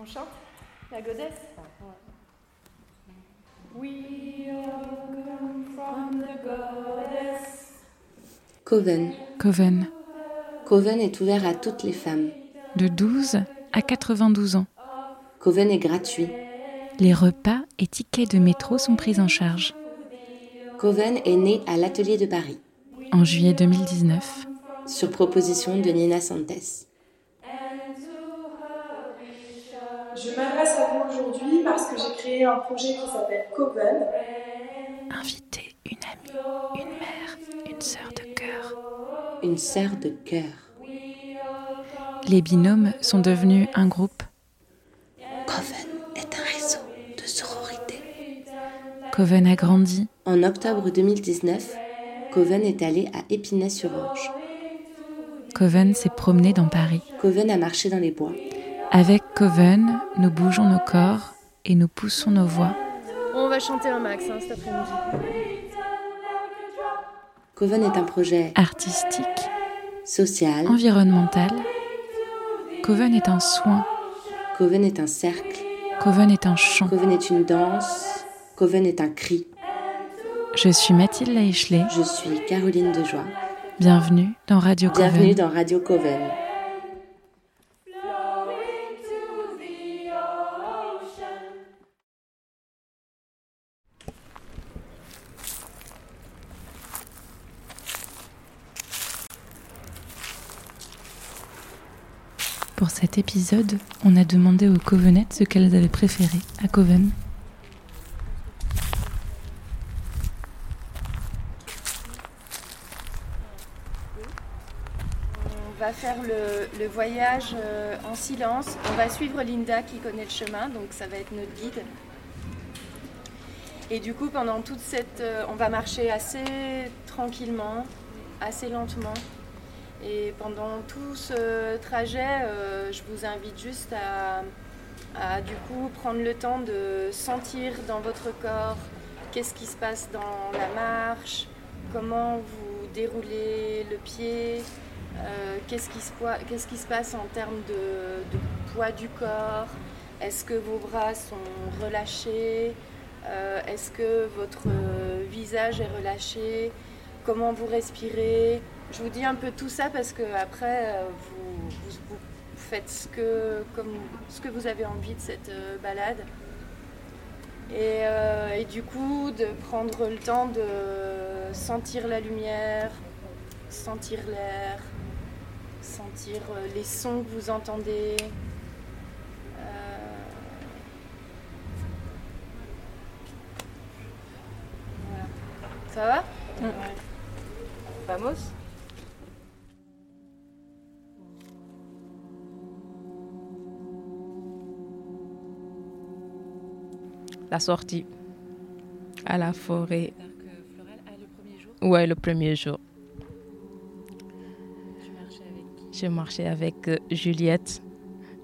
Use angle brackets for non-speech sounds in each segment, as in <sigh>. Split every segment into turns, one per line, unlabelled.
On chante La godesse We all come from the goddess.
Coven.
Coven,
Coven est ouvert à toutes les femmes.
de 12 à 92 ans.
Coven est gratuit.
Les repas et tickets de métro sont pris en charge.
Coven est né à l'Atelier de Paris,
En juillet 2019,
sur proposition de Nina Santes.
Je m'adresse à vous aujourd'hui parce que j'ai créé un projet qui s'appelle Coven.
inviter une amie, une mère, une sœur de cœur.
Une sœur de cœur.
Les binômes sont devenus un groupe.
Coven est un réseau de sororité.
Coven a grandi.
En octobre 2019, Coven est allé à Épinay-sur-Orge.
Coven s'est promené dans Paris.
Coven a marché dans les bois.
Avec Coven, nous bougeons nos corps et nous poussons nos voix.
On va chanter un max hein, cet après-midi.
Coven est un projet
Artistique,
social.
environnemental. Coven est un soin.
Coven est un cercle.
Coven est un chant.
Coven est une danse. Coven est un cri.
Je suis Mathilde Laichelet.
Je suis Caroline Dejoie.
Bienvenue dans Radio
Bienvenue
Coven.
dans Radio Coven.
Pour cet épisode, on a demandé aux Covenettes ce qu'elles avaient préféré à Coven.
On va faire le, voyage euh, en silence. On va suivre Linda qui connaît le chemin, donc ça va être notre guide. Et du coup, pendant toute cette... euh, on va marcher assez tranquillement, assez lentement. Et pendant tout ce trajet, euh, je vous invite juste à, du coup prendre le temps de sentir dans votre corps qu'est-ce qui se passe dans la marche, comment vous déroulez le pied, euh, qu'est-ce qui, se qui se passe en termes de, poids du corps. Est-ce que vos bras sont relâchés? Euh, Est-ce que votre visage est relâché? Comment vous respirez? Je vous dis un peu tout ça parce que après euh, vous, faites ce que, comme, ce que vous avez envie de cette euh, balade. Et, euh, et du coup, de prendre le temps de sentir la lumière, sentir l'air, sentir les sons que vous entendez. Ça va? Vamos
la sortie à la forêt. Ouais, le premier jour. Je marchais avec euh, Juliette.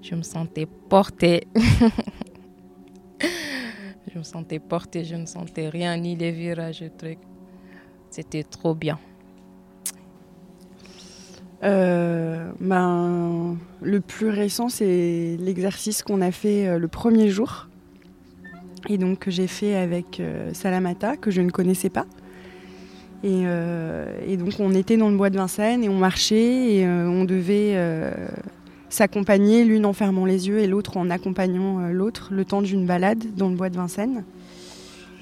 Je me sentais portée. <laughs> je me sentais portée, je ne sentais rien, ni les virages, le truc. C'était trop bien.
Euh, ben, le plus récent, c'est l'exercice qu'on a fait euh, le premier jour. Et donc que j'ai fait avec euh, Salamata, que je ne connaissais pas. Et, euh, et donc on était dans le bois de Vincennes et on marchait et euh, on devait s'accompagner, l'une en fermant les yeux et l'autre en accompagnant l'autre, le temps d'une balade dans le bois de Vincennes.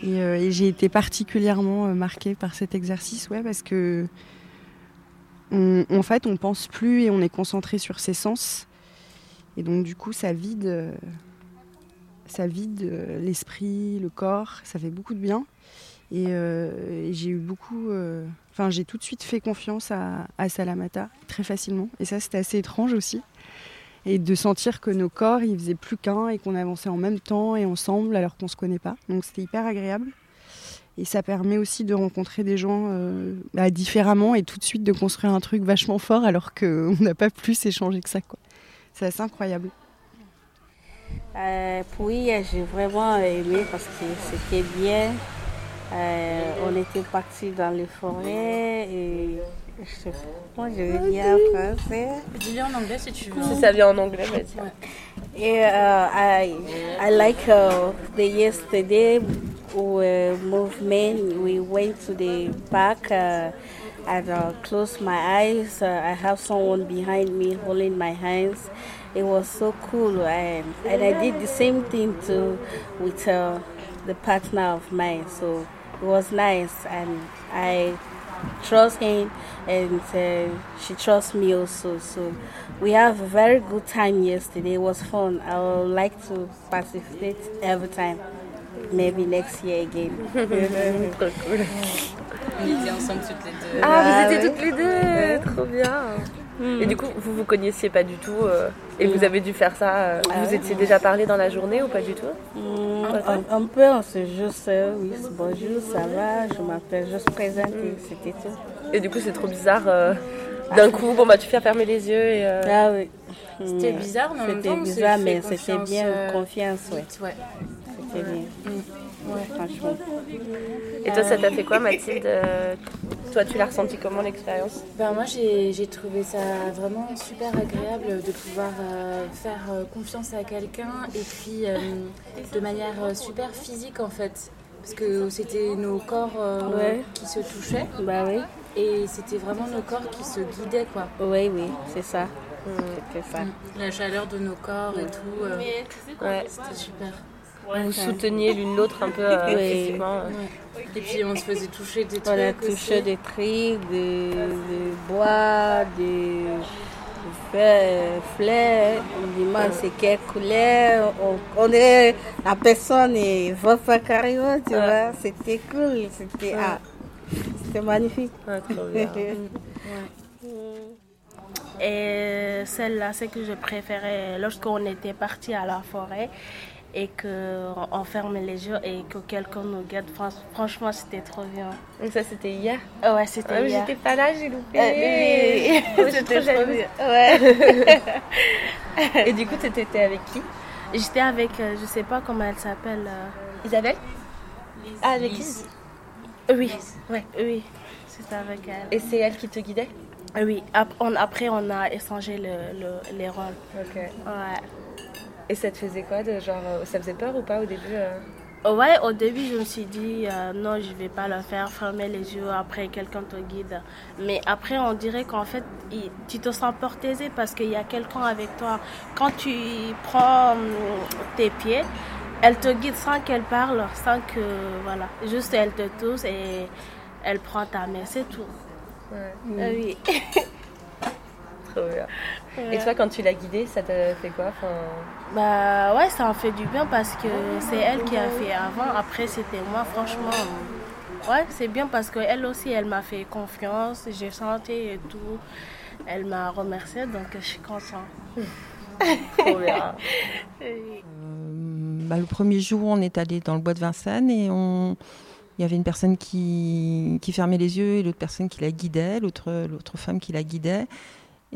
Et, j'ai été particulièrement marquée par cet exercice, ouais, parce que en fait, on pense plus et on est concentré sur ses sens. Et donc, du coup, ça vide, ça vide euh, l'esprit, le corps. Ça fait beaucoup de bien. Et, euh, j'ai eu beaucoup. euh, Enfin, j'ai tout de suite fait confiance à, Salamata très facilement. Et ça, c'était assez étrange aussi. Et de sentir que nos corps, ils faisaient plus qu'un et qu'on avançait en même temps et ensemble alors qu'on se connaît pas. Donc, c'était hyper agréable. Et ça permet aussi de rencontrer des gens bah, différemment et tout de suite de construire un truc vachement fort alors qu'on <laughs> n'a pas plus échangé que ça. C'est assez incroyable.
Euh, oui, j'ai vraiment aimé parce que c'était bien. Euh, on était partis dans les forêts et Je, moi, je vais dire en français.
Dis-le en anglais si tu veux.
Si ça vient en anglais, vas-y.
Yeah, uh, I I like uh, the yesterday uh, movement. We went to the park uh, and uh, closed my eyes. Uh, I have someone behind me holding my hands. It was so cool, and and I did the same thing too with uh, the partner of mine. So it was nice, and I trust him and uh, she trusts me also so we have a very good time yesterday it was fun i would like to participate every time maybe next year again
Trop cool.
On était ensemble toutes les deux.
Ah, vous étiez
ouais.
toutes les deux Trop bien Et du coup, vous vous connaissiez pas du tout euh, et vous avez dû faire ça. euh,
Ah
vous
ouais.
étiez déjà parlé dans la journée ou pas du tout?
Mm, un, un peu on se juste euh, oui bonjour ça va je m'appelle juste présenter c'était tout
Et du coup, c'est trop bizarre. euh, D'un coup, bon bah tu fais fermer les yeux et. euh,
ah oui
C'était bizarre, mais
c'était bizarre mais c'était bien
euh,
confiance ouais
Ouais.
c'était bien franchement
Et toi, ça t'a fait quoi, Mathilde euh, Toi, tu l'as ressenti comment l'expérience?
Ben, moi, j'ai trouvé ça vraiment super agréable de pouvoir euh, faire euh, confiance à quelqu'un et puis euh, de manière super physique en fait. Parce que c'était nos corps euh,
Ouais.
qui se touchaient
bah oui
et c'était vraiment nos corps qui se guidaient quoi.
oui oui c'est ça c'était ça
La chaleur de nos corps et tout, euh,
Ouais.
c'était super.
Vous vous souteniez l'une l'autre un peu euh,
Oui.
physiquement. euh.
Ouais. Et puis on se faisait toucher des
On a
trucs
touché
aussi.
des trucs, de, de bois, de fleurs. On demande c'est quelle couleur. On, on est la personne et va pas carrément, tu vois. C'était cool. C'était ah, c'était magnifique.
Ouais, trop bien. <laughs>
Et celle-là, c'est que je préférais lorsqu'on était parti à la forêt et qu'on on ferme les yeux et que quelqu'un nous guide. Fran- Franchement, c'était trop bien.
Donc ça, c'était hier?
Ouais, c'était
Ah
hier.
J'étais pas là, j'ai loupé.
Euh, oui. <laughs>
trop
C'était trop bien. Ouais.
Et du coup, t'étais avec qui?
J'étais avec, euh, je sais pas comment elle s'appelle. euh,
Isabelle Ah, avec Lise.
Oui, ouais, oui, c'était avec elle.
Et c'est elle qui te guidait?
Oui, après on a échangé le, le- les rôles.
Ok.
Ouais.
Et ça te faisait quoi de genre euh, ça faisait peur ou pas au début euh?
Ouais, au début, je me suis dit, euh, non, je vais pas le faire, fermer les yeux, après quelqu'un te guide. Mais après, on dirait qu'en fait, il- tu te sens porté parce qu'il y a quelqu'un avec toi. Quand tu prends hum, tes pieds, elle te guide sans qu'elle parle, sans que, voilà, juste elle te touche et elle prend ta main, c'est tout.
Ouais.
Ah oui. <laughs>
Trop bien. Et toi, quand tu l'as guidée, ça t'a fait quoi enfin...
Bah ouais, ça en fait du bien parce que c'est elle qui a fait avant. Après, c'était moi, franchement. euh, Ouais, c'est bien parce qu'elle aussi, elle m'a fait confiance. J'ai chanté et tout. Elle m'a remercié, donc je suis contente. <laughs>
Trop bien.
Euh, bah, le premier jour, on est allé dans le bois de Vincennes et on... il y avait une personne qui, qui fermait les yeux et l'autre personne qui la guidait, l'autre, l'autre femme qui la guidait.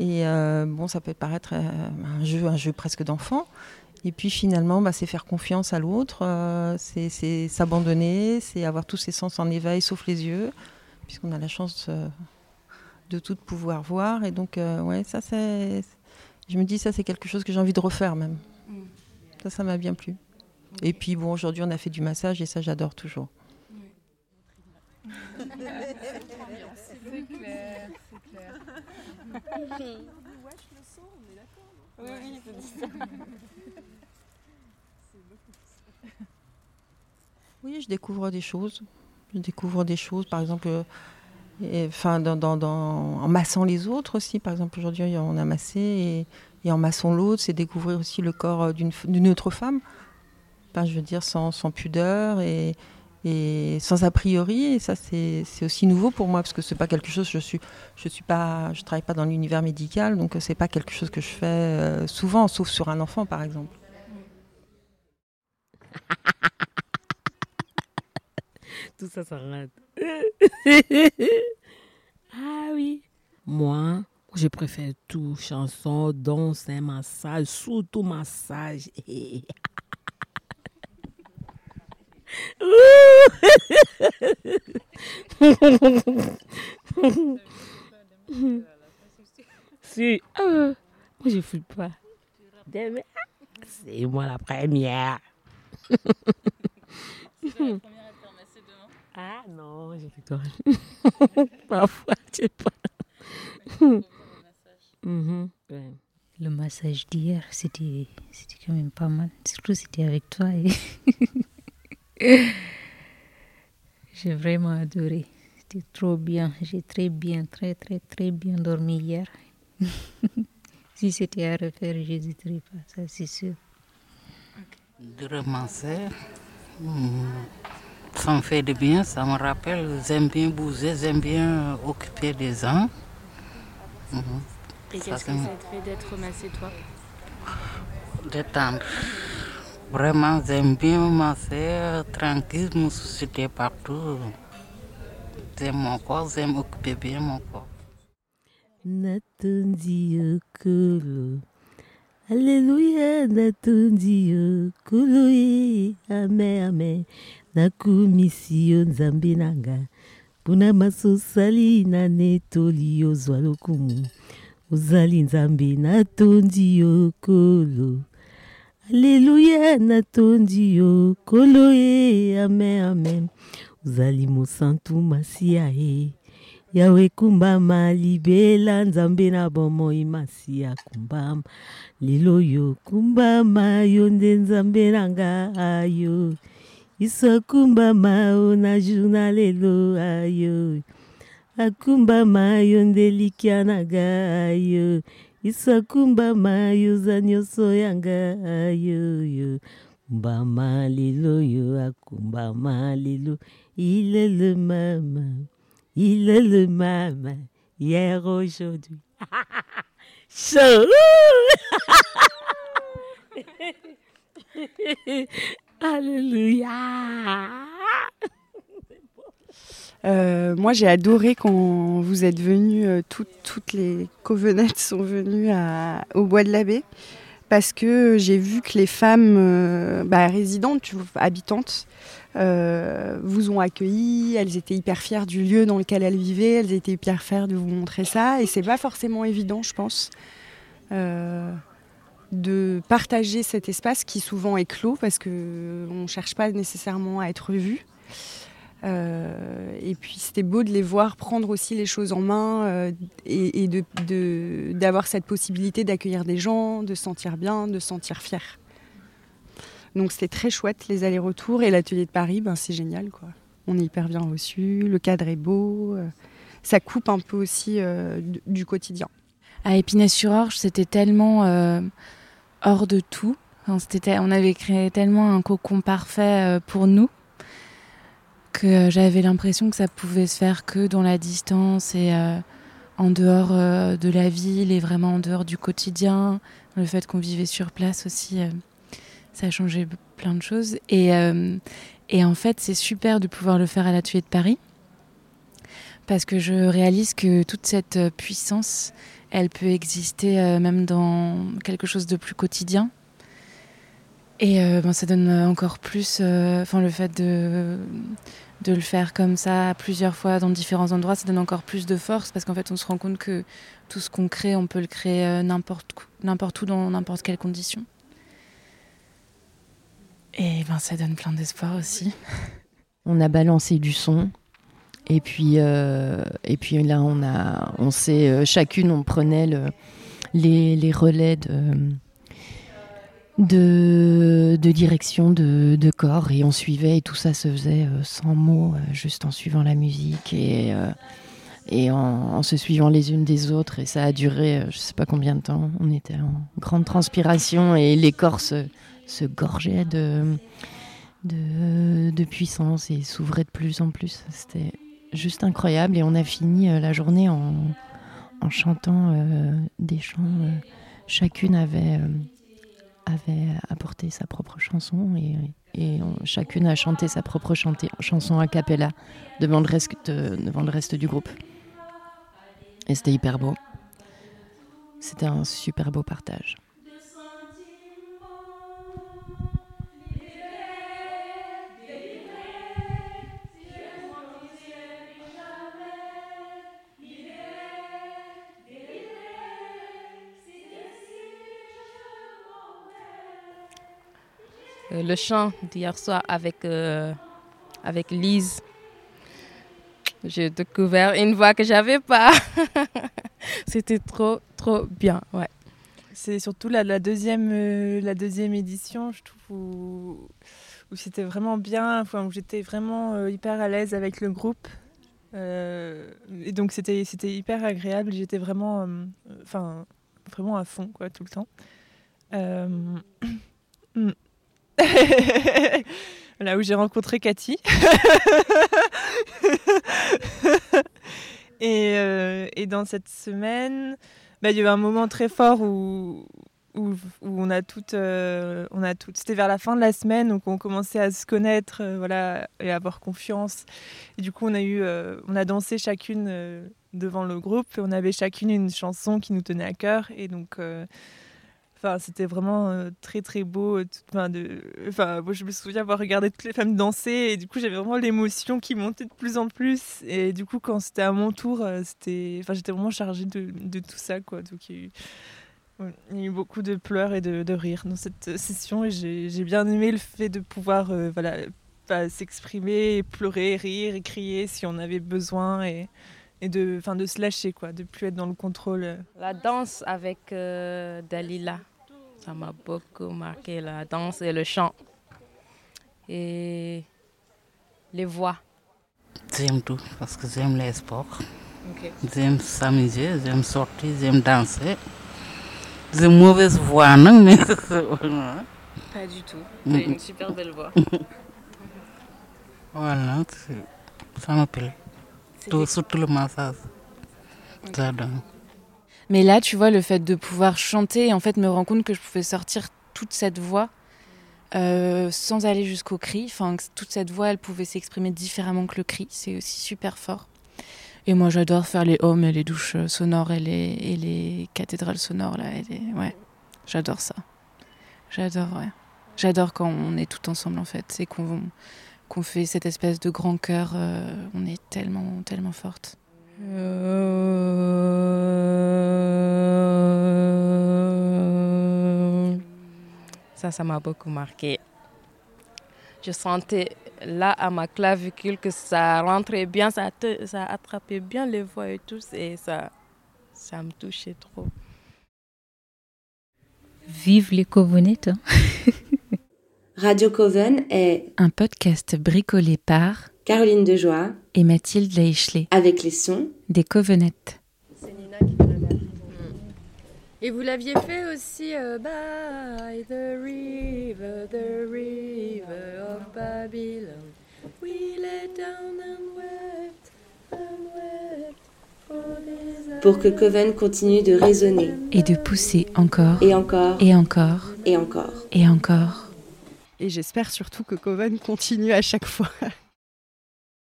Et euh, bon, ça peut paraître euh, un jeu, un jeu presque d'enfant. Et puis finalement, bah, c'est faire confiance à l'autre, euh, c'est, s'abandonner, c'est avoir tous ses sens en éveil sauf les yeux, puisqu'on a la chance euh, de tout pouvoir voir. Et donc, ouais, ça c'est. Je me dis, ça c'est quelque chose que j'ai envie de refaire même. Ça, ça m'a bien plu. Et puis bon, aujourd'hui, on a fait du massage et ça, j'adore toujours. Oui, je découvre des choses. Je découvre des choses, par exemple, euh, en massant les autres aussi. Par exemple, aujourd'hui, on a massé et, en massant l'autre, c'est découvrir aussi le corps d'une autre femme. Enfin, je veux dire, sans, sans pudeur et, et sans a priori. Et ça, c'est aussi nouveau pour moi parce que c'est pas quelque chose. Je suis, je suis pas, je travaille pas dans l'univers médical, donc euh, c'est pas quelque chose que je fais euh, souvent, sauf sur un enfant, par exemple. <laughs>
Tout ça, rate. <laughs> ah oui. Moi, je préfère tout. Chanson, danse, un massage, surtout massage. <laughs> <laughs> Si, euh, moi je fous pas. Demain, c'est moi la première. <laughs> Ah non, je rigole. <laughs> Parfois, je sais pas. Mhm, ouais.
Le massage d'hier, c'était quand même pas mal. Surtout c'était avec toi. Et <laughs> J'ai vraiment adoré. C'était trop bien. J'ai très bien, très, très, très bien dormi hier. <laughs> si c'était à refaire, je n'hésiterais pas, ça c'est sûr.
de ramasser. Hmm, Ça me fait du bien, ça me rappelle, j'aime bien bouger, j'aime bien occuper des gens. Mhm.
Et qu'est-ce que ça te fait d'être massé, toi?
Détendre. Vraiment, j'aime bien masser, tranquille, me susciter partout. J'aime mon corps, j'aime occuper bien mon corps.
Natondi okolo. Alléluia, natondi okolo ye. Amen, amen. Nakumisi yo nzambe nanga. Mpona masosali na netoli ozwa lokumu. Ozali nzambe natondi yo kolo. Alléluia, natondi yo kolo ye. Amen, amen. Ozali mosantu masia ye. yawe kumbama libela nzambe na bomoi masiya kumbama lelo yo kumbama yo nde nzambe na nga ayo iso kumbama o na juna lelo ayo akumbama yo nde likya na nga ayo iso kumbama yo za nyonso yanga ayo yo kumbama lelo yo akumbama lelo ilele mama il est le même hier, aujourd'hui. <laughs> Chaud <laughs> Alléluia
Euh, moi, j'ai adoré quand vous êtes venus, euh, toutes, les covenettes sont venues au Bois de l'Abbé, parce que j'ai vu que les femmes euh, bah, résidentes, habitantes, vous ont accueilli, elles étaient hyper fières du lieu dans lequel elles vivaient, elles étaient hyper fières de vous montrer ça, et c'est pas forcément évident, je pense, de partager cet espace qui souvent est clos, parce qu'on ne cherche pas nécessairement à être vu. Euh, et puis c'était beau de les voir prendre aussi les choses en main euh, et, d'avoir cette possibilité d'accueillir des gens, de se sentir bien, de se sentir fier. Donc c'était très chouette les allers-retours et l'atelier de Paris, ben, c'est génial quoi. On est hyper bien reçus, le cadre est beau, euh, ça coupe un peu aussi du, quotidien.
À Épinay-sur-Orge, c'était tellement hors de tout. On avait créé tellement un cocon parfait pour nous que euh, j'avais l'impression que ça pouvait se faire que dans la distance et euh, en dehors euh, de la ville et vraiment en dehors du quotidien. Le fait qu'on vivait sur place aussi, ça a changé plein de choses. Et, en fait, c'est super de pouvoir le faire à l'atelier de Paris parce que je réalise que toute cette puissance, elle peut exister même dans quelque chose de plus quotidien. Et euh, ben, ça donne encore plus, euh, enfin le fait de, de le faire comme ça plusieurs fois dans différents endroits, ça donne encore plus de force parce qu'en fait on se rend compte que tout ce qu'on crée, on peut le créer euh, n'importe où, dans n'importe quelle condition. Et ben ça donne plein d'espoir aussi.
On a balancé du son. Et puis, et puis là, on, a, on s'est, chacune, on prenait le- les, les relais de, de, direction de, corps et on suivait et tout ça se faisait euh, sans mots, euh, juste en suivant la musique et, euh, et en, se suivant les unes des autres. Et ça a duré, je sais pas combien de temps. On était en grande transpiration et les corps se, se gorgeaient de, de, puissance et s'ouvraient de plus en plus. C'était juste incroyable et on a fini la journée en, en chantant des chants. chacune avait, avait apporté sa propre chanson et, chacune a chanté sa propre chanson a cappella devant le, reste, devant le reste du groupe. Et c'était hyper beau. C'était un super beau partage.
Euh, le chant d'hier soir avec, euh, avec Lise. J'ai découvert une voix que j'avais pas. <laughs> C'était trop, trop bien. Ouais.
C'est surtout la, deuxième, euh, la deuxième édition, je trouve, où, c'était vraiment bien, où j'étais vraiment hyper à l'aise avec le groupe. Et donc c'était hyper agréable. J'étais vraiment, enfin, vraiment à fond, quoi, tout le temps. Euh, <clears throat> <laughs> Là où j'ai rencontré Cathy. <laughs> et, euh, et, dans cette semaine, bah, il y a eu un moment très fort où, où, où on a toutes, euh, on a toutes. C'était vers la fin de la semaine, donc on commençait à se connaître, euh, voilà, et à avoir confiance. Et du coup, on a eu, on a dansé chacune devant le groupe, et on avait chacune une chanson qui nous tenait à cœur, et donc. Enfin, c'était vraiment euh, très très beau. De, enfin, je me souviens avoir regardé toutes les femmes danser et du coup j'avais vraiment l'émotion qui montait de plus en plus. Et du coup, quand c'était à mon tour, euh, c'était, enfin, j'étais vraiment chargée de, tout ça, quoi. Donc il y, a eu, beaucoup de pleurs et de, rires dans cette session et j'ai bien aimé le fait de pouvoir, euh, voilà, s'exprimer, pleurer, rire et crier si on avait besoin et et de, enfin, de se lâcher, quoi, de plus être dans le contrôle.
La danse avec euh, Dalila, ça m'a beaucoup marqué, la danse et le chant. Et les voix.
J'aime tout, parce que j'aime les sports. Okay. J'aime s'amuser, j'aime sortir, j'aime danser. J'ai une mauvaise voix, non mais... <laughs>
Pas du tout, tu as une super belle voix. <laughs>
voilà, ça plaît. Tout, surtout le massage. Okay.
Mais là, tu vois, le fait de pouvoir chanter, en fait, me rend compte que je pouvais sortir toute cette voix euh, sans aller jusqu'au cri. Enfin, toute cette voix, elle pouvait s'exprimer différemment que le cri. C'est aussi super fort. Et moi, j'adore faire les hommes et les douches sonores et les, et les cathédrales sonores. Là, et les... Ouais, j'adore ça. J'adore, ouais. J'adore quand on est tout ensemble, en fait. C'est qu'on qu'on fait cette espèce de grand cœur, euh, on est tellement, tellement forte.
Euh... Ça, ça m'a beaucoup marqué. Je sentais là à ma clavicule que ça rentrait bien, ça, te, ça attrapait bien les voix et tout, et ça, ça me touchait trop.
Vive les Covenants <laughs>
Radio Coven est
un podcast bricolé par
Caroline Dejoie
et Mathilde Leichelet
avec les sons
des Covenettes.
C'est Nina qui me l'a Et vous l'aviez fait aussi euh, By the river, the river of Babylon. We lay down and wept, and wept.
Pour que Coven continue de résonner
et de pousser encore
et encore
et encore
et encore
et encore.
Et j'espère surtout que Coven continue à chaque fois. <laughs>